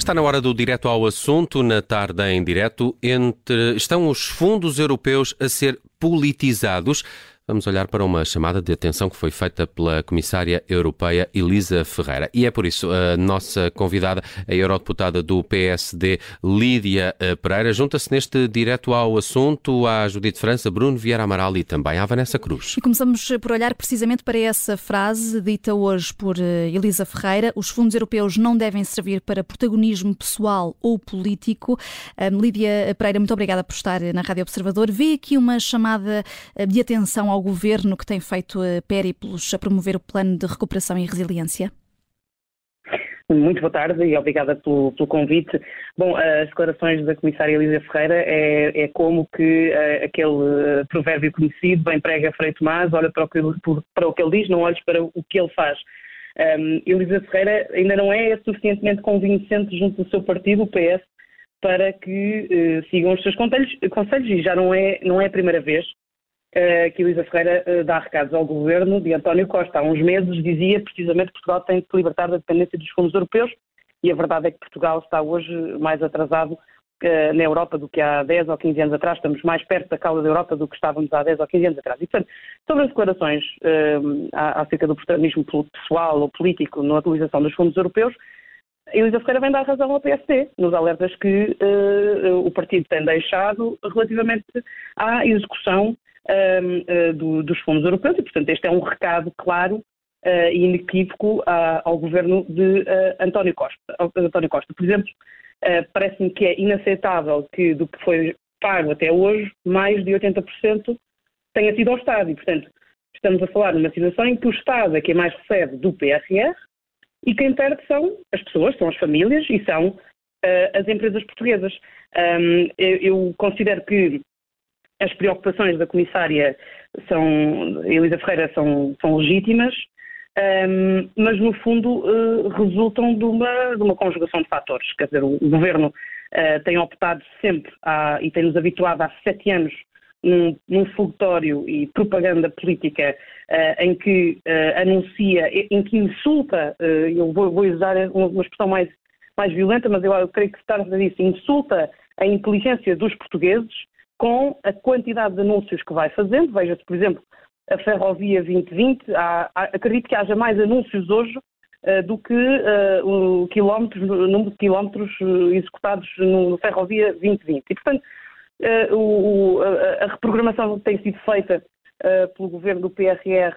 Está na hora do direto ao assunto, na tarde em direto, entre estão os fundos europeus a ser politizados. Vamos olhar para uma chamada de atenção que foi feita pela Comissária Europeia Elisa Ferreira. E é por isso a nossa convidada, a eurodeputada do PSD, Lídia eh, Pereira, junta-se neste direto ao assunto à Judite França, Bruno Vieira Amaral e também à Vanessa Cruz. E começamos por olhar precisamente para essa frase dita hoje por eh, Elisa Ferreira: os fundos europeus não devem servir para protagonismo pessoal ou político. Lídia Pereira, muito obrigada por estar na Rádio Observador. Vê aqui uma chamada eh, de atenção ao ao governo que tem feito eh, périplos a promover o plano de recuperação e resiliência? Muito boa tarde e obrigada pelo, pelo, convite. Bom, as declarações da comissária Elisa Ferreira é, é como que uh, aquele uh, provérbio conhecido, bem prega Frei Tomás, olha para o, que, para o que ele diz, não olhes para o que ele faz. Um, Elisa Ferreira ainda não é suficientemente convincente junto do seu partido, o PS, para que uh, sigam os seus conselhos, conselhos e já não é, não é a primeira vez que Elisa Ferreira uh, dá recados ao governo de António Costa. Há uns meses dizia precisamente que Portugal tem de se libertar da dependência dos fundos europeus e a verdade é que Portugal está hoje mais atrasado uh, na Europa do que há 10 ou 15 anos atrás. Estamos mais perto da causa da Europa do que estávamos há 10 ou 15 anos atrás. E, portanto, sobre as declarações acerca do protagonismo pessoal ou político na utilização dos fundos europeus, Elisa Ferreira vem dar razão ao PSD nos alertas que uh, o partido tem deixado relativamente à execução uh, do, dos fundos europeus e, portanto, este é um recado claro uh, e inequívoco ao governo de uh, António, Costa, António Costa. Por exemplo, parece-me que é inaceitável que do que foi pago até hoje, mais de 80% tenha sido ao Estado e, portanto, estamos a falar numa situação em que o Estado é quem mais recebe do PRR e quem perde são as pessoas, são as famílias e são uh, as empresas portuguesas. Um, eu, eu, considero que as preocupações da comissária são, Elisa Ferreira são, são legítimas, um, mas no fundo uh, resultam de uma, de uma conjugação de fatores. Quer dizer, o, governo uh, tem optado sempre há, e tem-nos habituado há sete anos num, num e propaganda política uh, em que anuncia, em que insulta, eu vou, vou, usar uma expressão mais, mais violenta, mas eu, eu creio que se trata disso, insulta a inteligência dos portugueses com a quantidade de anúncios que vai fazendo. Veja-se, por exemplo, a Ferrovia 2020, há, há, acredito que haja mais anúncios hoje uh, do que uh, o, quilómetros, o número de quilómetros uh, executados no, Ferrovia 2020. E, portanto, o, a, a, reprogramação que tem sido feita pelo governo do PRR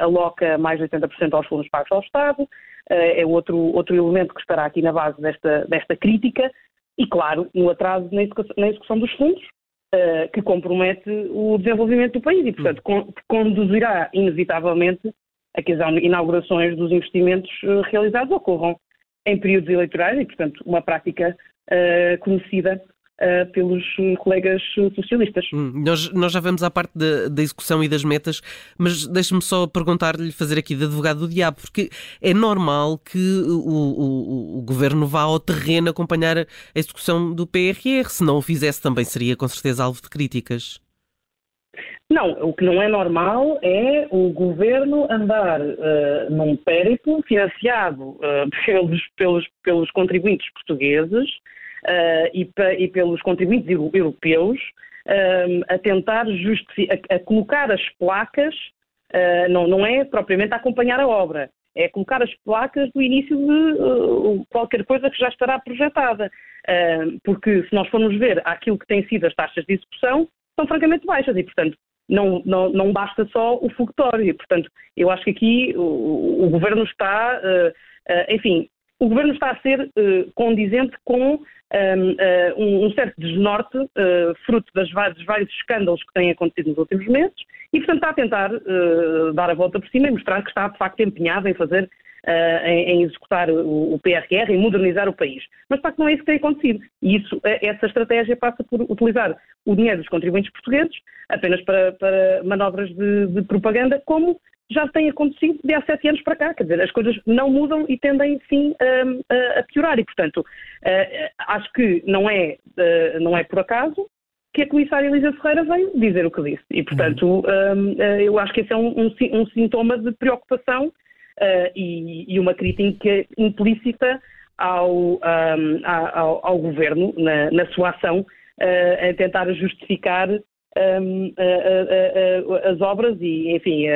aloca mais de 80% aos fundos pagos ao Estado, é outro, outro elemento que estará aqui na base desta, desta crítica, e, claro, no atraso na execução, na execução dos fundos, uh, que compromete o desenvolvimento do país e, portanto, con conduzirá inevitavelmente a que as inaugurações dos investimentos uh, realizados ocorram em períodos eleitorais e, portanto, uma prática uh, conhecida Uh, pelos colegas socialistas. Hum, nós, nós já vamos à parte da, da execução e das metas, mas deixe-me só perguntar-lhe, fazer aqui de advogado do diabo, porque é normal que o, o, o, governo vá ao terreno acompanhar a execução do PRR. Se não o fizesse, também seria com certeza alvo de críticas. Não, o que não é normal é o governo andar uh, num périplo financiado uh, pelos, pelos, pelos contribuintes portugueses e, e, pelos contribuintes europeus uh, a tentar a, a, colocar as placas, uh, não, não é propriamente a acompanhar a obra, é colocar as placas do início de qualquer coisa que já estará projetada. porque se nós formos ver aquilo que têm sido as taxas de execução, são francamente baixas e, portanto, não, não, não basta só o fogotório. E, portanto, eu acho que aqui o, o governo está, uh, uh, enfim, o governo está a ser uh, condizente com um, uh, um, certo desnorte, uh, fruto das dos vários escândalos que têm acontecido nos últimos meses, e, portanto, está a tentar uh, dar a volta por cima e mostrar que está, de facto, empenhado em fazer, em, em, executar o, o, PRR, em modernizar o país. Mas, de facto, não é isso que tem acontecido. E isso, essa estratégia passa por utilizar o dinheiro dos contribuintes portugueses apenas para, para manobras de, de propaganda, como já tem acontecido de há sete anos para cá. Quer dizer, as coisas não mudam e tendem, sim, a, a piorar. E, portanto, acho que não é, não é por acaso que a comissária Elisa Ferreira veio dizer o que disse. E, portanto, eu acho que esse é um, um, sintoma de preocupação e, uma crítica implícita ao, um, ao, ao, governo na, na sua ação a tentar justificar um, as obras e, enfim,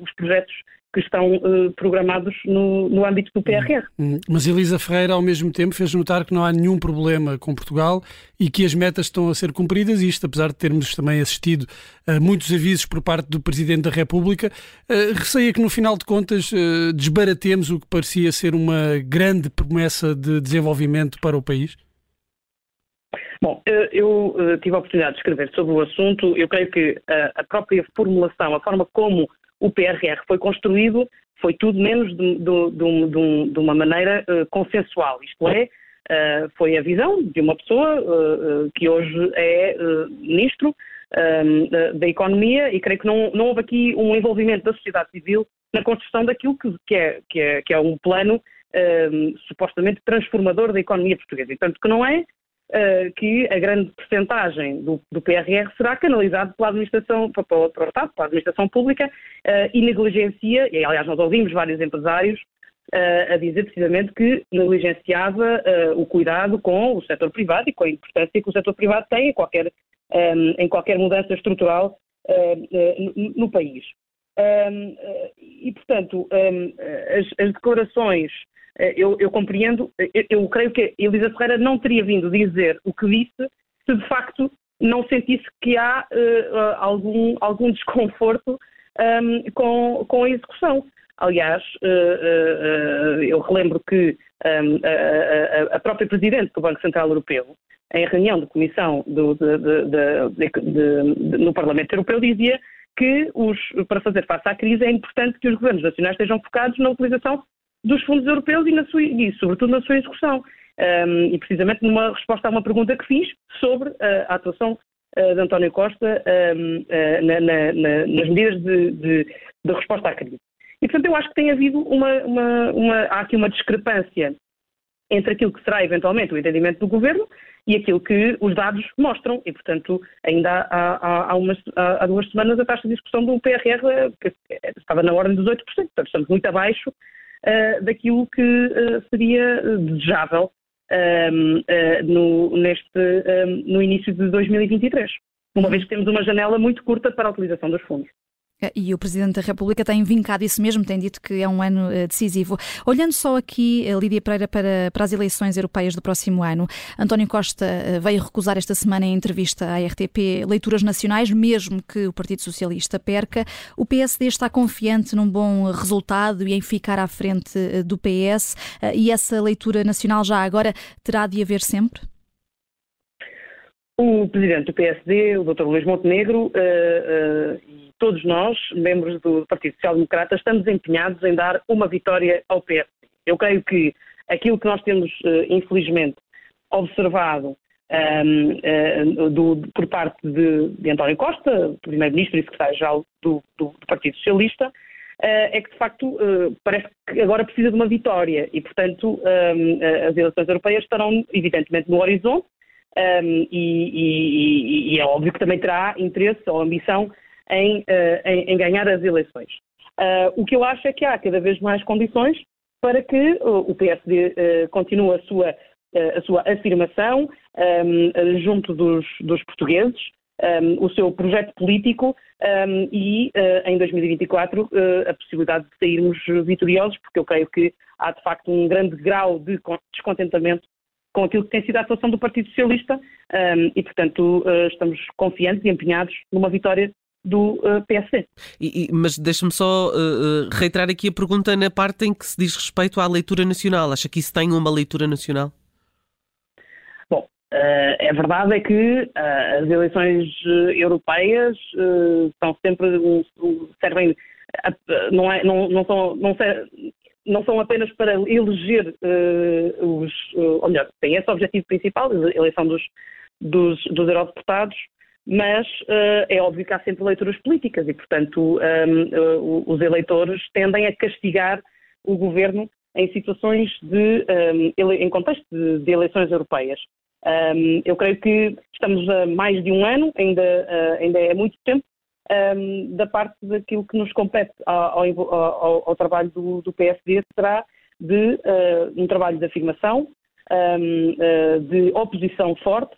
os projetos que estão uh, programados no, no âmbito do PRR. Hum, hum. Mas Elisa Ferreira, ao mesmo tempo, fez notar que não há nenhum problema com Portugal e que as metas estão a ser cumpridas, isto apesar de termos também assistido a muitos avisos por parte do Presidente da República. Uh, receia que, no final de contas, uh, desbaratemos o que parecia ser uma grande promessa de desenvolvimento para o país? Bom, eu tive a oportunidade de escrever sobre o assunto. Eu creio que a própria formulação, a forma como o PRR foi construído, foi tudo menos de, de, de, de uma maneira consensual, isto é, foi a visão de uma pessoa que hoje é ministro da Economia e creio que não, não houve aqui um envolvimento da sociedade civil na construção daquilo que, é, que, é, que é um plano supostamente transformador da economia portuguesa. E tanto que não é, uh, que a grande percentagem do, do, PRR será canalizado pela administração, para, para, para o Estado, pela administração pública uh, e negligencia, e aliás nós ouvimos vários empresários uh, a dizer precisamente que negligenciava o cuidado com o setor privado e com a importância que o setor privado tem em qualquer, um, em qualquer mudança estrutural no, no, país. Um, e, portanto, um, as, as, declarações eu, eu compreendo, eu, eu, creio que Elisa Ferreira não teria vindo dizer o que disse se de facto não sentisse que há uh, algum, algum desconforto um, ehm, com, com a execução. Aliás, uh, uh, eu relembro que um, ehm, a, a, própria Presidente do Banco Central Europeu, em reunião de comissão do, de, de, de, no Parlamento Europeu, dizia que os, para fazer face à crise é importante que os governos nacionais estejam focados na utilização dos fundos europeus e, na sua, e sobretudo, na sua execução. Um, e precisamente numa resposta a uma pergunta que fiz sobre uh, a atuação uh, de António Costa um, uh, ah, na, na, na, nas medidas de, de, de, resposta à crise. E, portanto, eu acho que tem havido uma, uma, uma, há aqui uma discrepância entre aquilo que será eventualmente o entendimento do governo e aquilo que os dados mostram. E, portanto, ainda há, há, há, umas, há, duas semanas a taxa de discussão do PRR estava na ordem dos 8%, portanto, estamos muito abaixo uh, daquilo que uh, seria desejável um, uh, no, neste, um, no início de 2023, uma vez que temos uma janela muito curta para a utilização dos fundos. Eh, e o Presidente da República tem vincado isso mesmo, tem dito que é um ano eh, decisivo. Olhando só aqui, eh, Lídia Pereira, para, para as eleições europeias do próximo ano, António Costa veio recusar esta semana em entrevista à RTP leituras nacionais, mesmo que o Partido Socialista perca. O PSD está confiante num bom resultado e em ficar à frente do PS, e essa leitura nacional já agora terá de haver sempre? O Presidente do PSD, o Dr. Luís Montenegro, uh, uh, todos nós, membros do Partido Social Democrata, estamos empenhados em dar uma vitória ao PS. Eu creio que aquilo que nós temos, eh, infelizmente, observado um, ehm, uh, eh, do, por parte de, de António Costa, Primeiro-Ministro e Secretário-Geral do, do, do, Partido Socialista, uh, é que, de facto, uh, parece que agora precisa de uma vitória e, portanto, ehm, as eleições europeias estarão, evidentemente, no horizonte um, e, e, e, é óbvio que também terá interesse ou ambição em, uh, em, em ganhar as eleições. Uh, o que eu acho é que há cada vez mais condições para que o PSD uh, continue a sua, a sua afirmação um, junto dos, dos portugueses, um, o seu projeto político um, e em 2024 a possibilidade de sairmos vitoriosos, porque eu creio que há de facto um grande grau de descontentamento com aquilo que tem sido a atuação do Partido Socialista e, portanto, estamos confiantes e empenhados numa vitória do uh, eh, PSD. E, e, mas deixa-me só uh, reiterar aqui a pergunta na parte em que se diz respeito à leitura nacional. Acha que isso tem uma leitura nacional? Bom, uh, a verdade é que as eleições europeias são sempre servem não, é, não, não são não, não são apenas para eleger os, ou melhor, tem esse objetivo principal, a eleição dos, dos, dos eurodeputados, mas uh, é óbvio que há sempre leituras políticas e, portanto, um, ehm, uh, os eleitores tendem a castigar o governo em situações de, um, ehm, em contexto de, de eleições europeias. Um, ehm, eu creio que estamos a mais de um ano, ainda, uh, ainda é muito tempo, da parte daquilo que nos compete ao, ao, ao, trabalho do, do, PSD será de um trabalho de afirmação, de oposição forte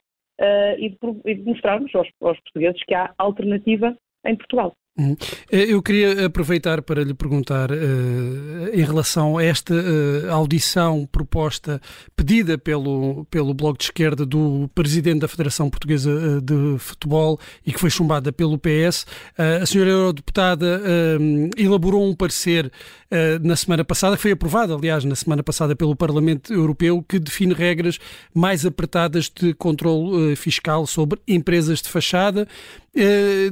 e de, mostrarmos aos, aos portugueses que há alternativa em Portugal. Uhum. Eh, eu queria aproveitar para lhe perguntar uh, em relação a esta uh, audição proposta, pedida pelo, pelo Bloco de Esquerda do Presidente da Federação Portuguesa de Futebol e que foi chumbada pelo PS. Uh, a senhora Eurodeputada elaborou um parecer na semana passada, foi aprovado, aliás, na semana passada pelo Parlamento Europeu, que define regras mais apertadas de controle fiscal sobre empresas de fachada.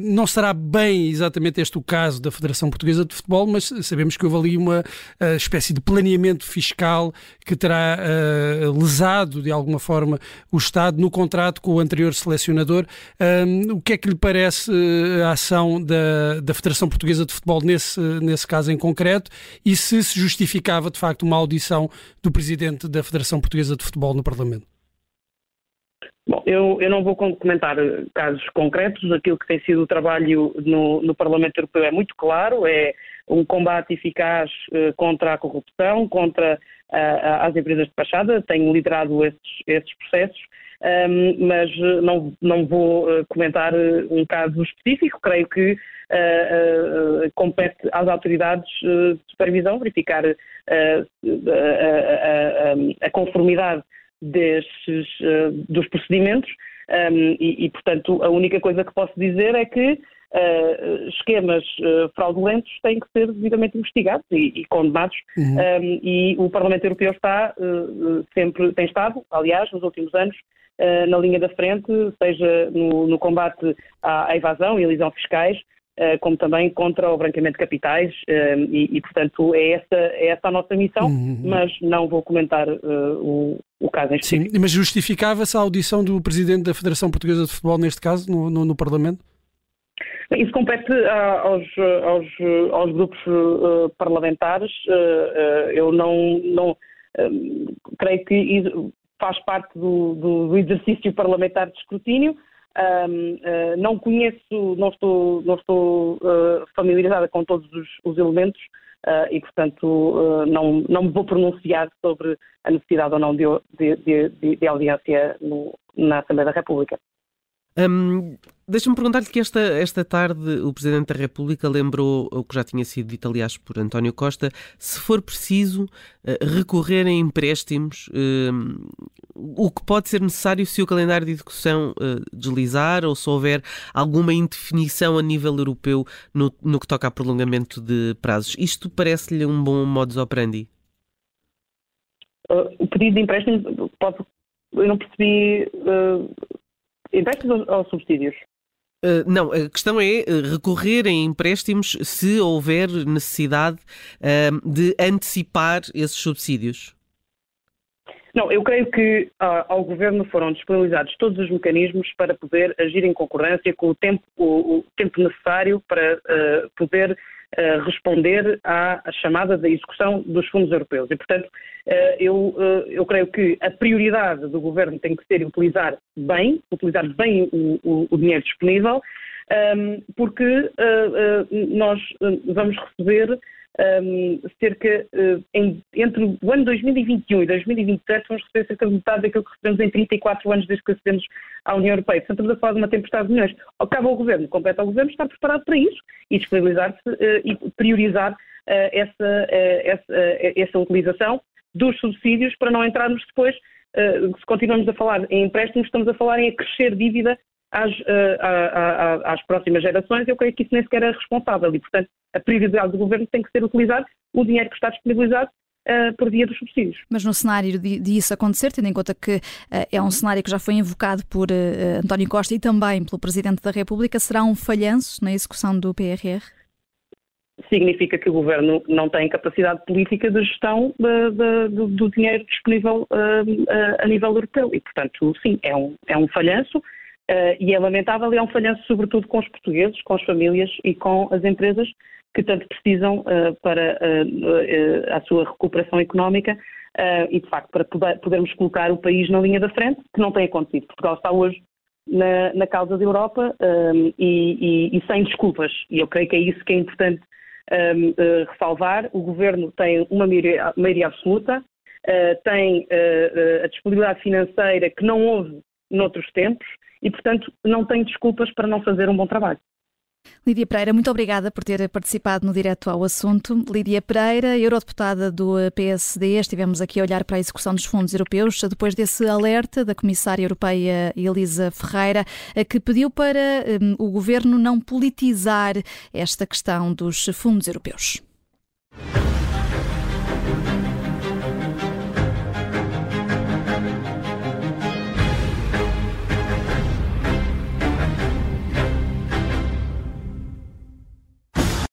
Não será bem exatamente este o caso da Federação Portuguesa de Futebol, mas sabemos que houve ali uma uh, espécie de planeamento fiscal que terá uh, lesado, de alguma forma, o Estado no contrato com o anterior selecionador. o que é que lhe parece eh, a ação da, da Federação Portuguesa de Futebol nesse, nesse caso em concreto e se se justificava, de facto, uma audição do Presidente da Federação Portuguesa de Futebol no Parlamento? Bom, eu, eu, não vou comentar casos concretos. Aquilo que tem sido o trabalho no, no Parlamento Europeu é muito claro: é um combate eficaz uh, contra a corrupção, contra uh, as empresas de fachada. Tenho liderado esses, esses processos, um, mas não, não vou uh, comentar um caso específico. Creio que compete às autoridades de supervisão verificar a conformidade destes, uh, dos procedimentos um, e, e, portanto, a única coisa que posso dizer é que uh, esquemas uh, fraudulentos têm que ser devidamente investigados e, e condenados uhum. um, e o Parlamento Europeu está sempre, tem estado, aliás, nos últimos anos, na linha da frente, seja no, no combate à, à evasão e elisão fiscais, eh, como também contra o branqueamento de capitais eh, e, e, portanto, é essa, é essa a nossa missão, uhum. mas não vou comentar uh, o, o caso em. Sim, mas justificava-se a audição do Presidente da Federação Portuguesa de Futebol, neste caso, no, no, no Parlamento? Isso compete aos, aos, aos grupos uh, parlamentares. Uh, eu não, não creio que faz parte do, do, do exercício parlamentar de escrutínio. Uh, ah, não conheço, não estou, não estou uh, familiarizada com todos os, os elementos uh, e, portanto, não, não me vou pronunciar sobre a necessidade ou não de, de, de, de audiência no, na Assembleia da República. Um, Deixa-me perguntar-lhe que esta, esta tarde o Presidente da República lembrou o que já tinha sido dito, aliás, por António Costa, se for preciso uh, recorrer a empréstimos, uh, o que pode ser necessário se o calendário de execução uh, deslizar ou se houver alguma indefinição a nível europeu no, no que toca a prolongamento de prazos. Isto parece-lhe um bom modus operandi? o pedido de empréstimo, pode, eu não percebi Empréstimos ou, ou subsídios? Uh, não, a questão é recorrer a empréstimos se houver necessidade uh, de antecipar esses subsídios. Não, eu creio que uh, ao Governo foram disponibilizados todos os mecanismos para poder agir em concorrência com o tempo, o, o tempo necessário para uh, poder uh, responder à, chamada da execução dos fundos europeus. E, portanto, eu, eu creio que a prioridade do Governo tem que ser utilizar bem, utilizar bem o, o, o dinheiro disponível, um, porque nós vamos receber um, cerca, uh, em, entre o ano 2021 e 2027, vamos receber cerca de metade daquilo que recebemos em 34 anos desde que acedemos à União Europeia. Portanto, estamos a falar de uma tempestade de milhões. Acaba o Governo, compete ao Governo estar preparado para isso e disponibilizar-se uh, e priorizar uh, essa, essa, essa utilização dos subsídios para não entrarmos depois, se continuamos a falar em empréstimos, estamos a falar em acrescer dívida às, às, às próximas gerações, eu creio que isso nem sequer é responsável e, portanto, a prioridade do governo tem que ser utilizar o dinheiro que está disponibilizado Uh, por via dos subsídios. Mas no cenário de, de, isso acontecer, tendo em conta que uh, é um cenário que já foi invocado por uh, António Costa e também pelo Presidente da República, será um falhanço na execução do PRR? Significa que o Governo não tem capacidade política de gestão de, de, do, do, dinheiro disponível a nível europeu e, portanto, sim, é um, é um falhanço Uh, e é lamentável e é um falhanço sobretudo com os portugueses, com as famílias e com as empresas que tanto precisam uh, para uh, a sua recuperação económica e, de facto, para poder, podermos colocar o país na linha da frente, que não tem acontecido. Portugal está hoje na, na causa da Europa e, e, e, sem desculpas. E eu creio que é isso que é importante um, uh, ressalvar, o Governo tem uma maioria, maioria absoluta, tem a disponibilidade financeira que não houve noutros tempos e, portanto, não tem desculpas para não fazer um bom trabalho. Lídia Pereira, muito obrigada por ter participado no Direto ao Assunto. Lídia Pereira, eurodeputada do PSD, estivemos aqui a olhar para a execução dos fundos europeus depois desse alerta da Comissária Europeia Elisa Ferreira, que pediu para um, o governo não politizar esta questão dos fundos europeus.